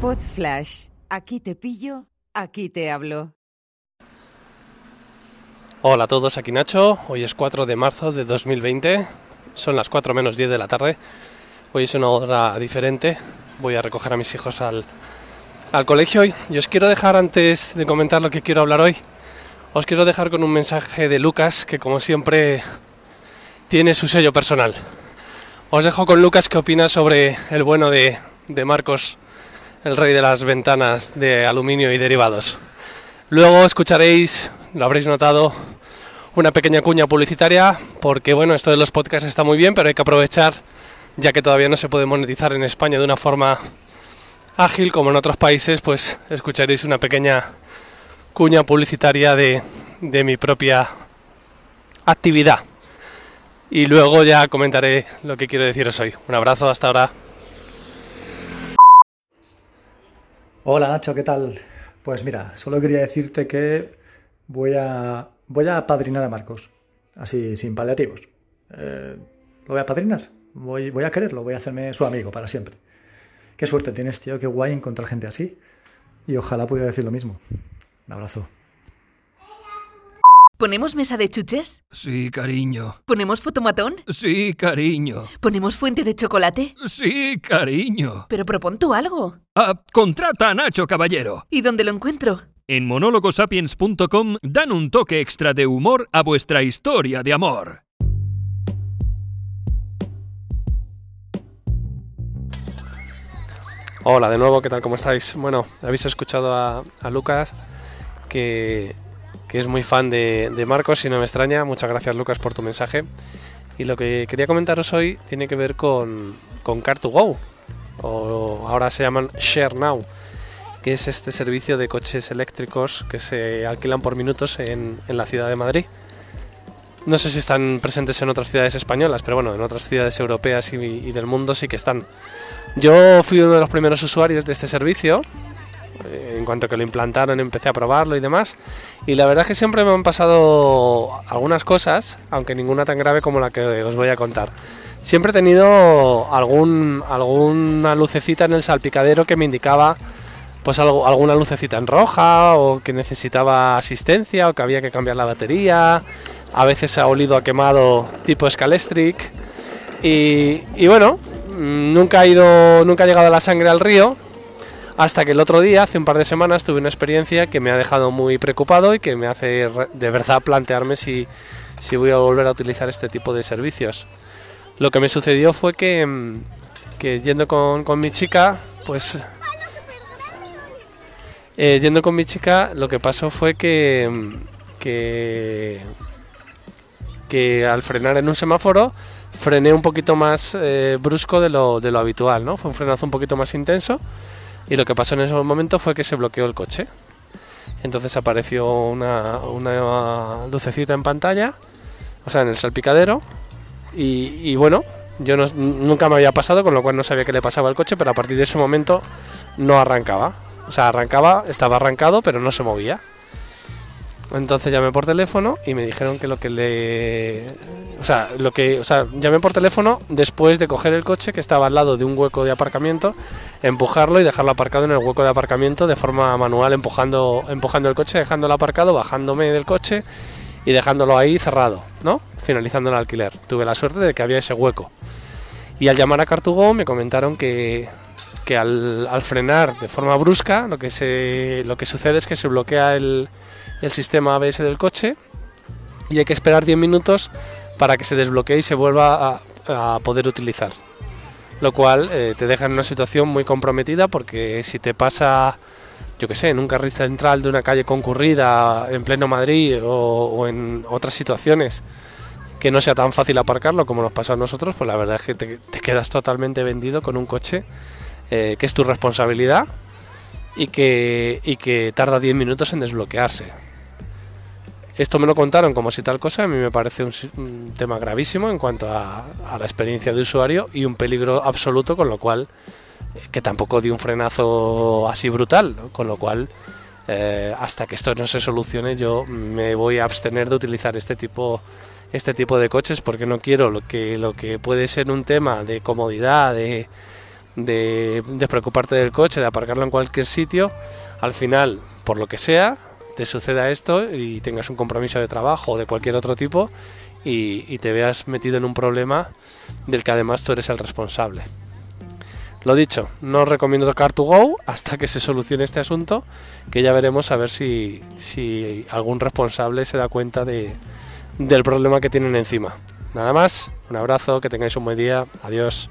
Pod Flash. Aquí te pillo, aquí te hablo. Hola a todos, aquí Nacho. Hoy es 4 de marzo de 2020. Son las 4 menos 10 de la tarde. Hoy es una hora diferente. Voy a recoger a mis hijos al, al colegio y os quiero dejar antes de comentar lo que quiero hablar hoy. Os quiero dejar con un mensaje de Lucas que como siempre tiene su sello personal. Os dejo con Lucas que opina sobre el bueno de, de Marcos, el rey de las ventanas de aluminio y derivados. Luego escucharéis, lo habréis notado, una pequeña cuña publicitaria, porque bueno, esto de los podcasts está muy bien, pero hay que aprovechar, ya que todavía no se puede monetizar en España de una forma ágil como en otros países, pues escucharéis una pequeña cuña publicitaria de, de mi propia actividad. Y luego ya comentaré lo que quiero deciros hoy. Un abrazo, hasta ahora. Hola Nacho, ¿qué tal? Pues mira, solo quería decirte que voy a, voy a apadrinar a Marcos, así sin paliativos. Eh, lo voy a apadrinar, voy, voy a quererlo, voy a hacerme su amigo para siempre. Qué suerte tienes, tío, qué guay encontrar gente así. Y ojalá pudiera decir lo mismo. Un abrazo. ¿Ponemos mesa de chuches? Sí, cariño. ¿Ponemos fotomatón? Sí, cariño. ¿Ponemos fuente de chocolate? Sí, cariño. Pero propon tú algo. Ah, contrata a Nacho Caballero. ¿Y dónde lo encuentro? En monólogosapiens.com dan un toque extra de humor a vuestra historia de amor. Hola de nuevo, ¿qué tal? ¿Cómo estáis? Bueno, habéis escuchado a, a Lucas que, que, es muy fan de, de, Marcos y no me extraña. Muchas gracias Lucas por tu mensaje. Y lo que quería comentaros hoy tiene que ver con, con Car2Go, o ahora se llaman Share Now, que es este servicio de coches eléctricos que se alquilan por minutos en, en la ciudad de Madrid. No sé si están presentes en otras ciudades españolas, pero bueno, en otras ciudades europeas y del mundo sí que están. Yo fui uno de los primeros usuarios de este servicio. Cuanto que lo implantaron empecé a probarlo y demás. Y la verdad es que siempre me han pasado algunas cosas, aunque ninguna tan grave como la que os voy a contar. Siempre he tenido algún, alguna lucecita en el salpicadero que me indicaba pues algo, alguna lucecita en roja o que necesitaba asistencia o que había que cambiar la batería. A veces ha olido a quemado tipo Scalestric. Y, y bueno, nunca ha ido, nunca ha llegado la sangre al río, hasta que el otro día, hace un par de semanas, tuve una experiencia que me ha dejado muy preocupado y que me hace de verdad plantearme si, si voy a volver a utilizar este tipo de servicios. Lo que me sucedió fue que, que yendo con, con, mi chica, pues... Eh, yendo con mi chica, lo que pasó fue que, que, que al frenar en un semáforo, frené un poquito más eh, brusco de lo, de lo, habitual, ¿no? Fue un frenazo un poquito más intenso y lo que pasó en ese momento fue que se bloqueó el coche. Entonces apareció una, lucecita en pantalla, o sea, en el salpicadero, y, bueno, yo nunca me había pasado, con lo cual no sabía qué le pasaba al coche, pero a partir de ese momento no arrancaba. O sea, arrancaba, estaba arrancado, pero no se movía. Entonces llamé por teléfono y me dijeron que lo que le. O sea, lo que. O sea, llamé por teléfono después de coger el coche que estaba al lado de un hueco de aparcamiento, empujarlo y dejarlo aparcado en el hueco de aparcamiento de forma manual, empujando, empujando el coche, dejándolo aparcado, bajándome del coche y dejándolo ahí cerrado, ¿no? Finalizando el alquiler. Tuve la suerte de que había ese hueco. Y al llamar a Cartugo me comentaron que, que al, al frenar de forma brusca, lo que, se, lo que sucede es que se bloquea el el sistema ABS del coche y hay que esperar 10 minutos para que se desbloquee y se vuelva a, a poder utilizar. Lo cual eh, te deja en una situación muy comprometida porque si te pasa, yo que sé, en un carril central de una calle concurrida en pleno Madrid o, o en otras situaciones que no sea tan fácil aparcarlo como nos pasó a nosotros, pues la verdad es que te, te quedas totalmente vendido con un coche eh, que es tu responsabilidad y que, y que tarda 10 minutos en desbloquearse. Esto me lo contaron como si tal cosa, a mí me parece un, tema gravísimo en cuanto a, la experiencia de usuario y un peligro absoluto, con lo cual, eh, que tampoco di un frenazo así brutal, con lo cual, eh, hasta que esto no se solucione, yo me voy a abstener de utilizar este tipo, este tipo de coches porque no quiero lo que, lo que puede ser un tema de comodidad, de, de despreocuparte del coche, de aparcarlo en cualquier sitio, al final, por lo que sea, te suceda esto y tengas un compromiso de trabajo o de cualquier otro tipo y, te veas metido en un problema del que además tú eres el responsable. Lo dicho, no recomiendo Car2Go hasta que se solucione este asunto, que ya veremos a ver si, si algún responsable se da cuenta de, del problema que tienen encima. Nada más, un abrazo, que tengáis un buen día, adiós.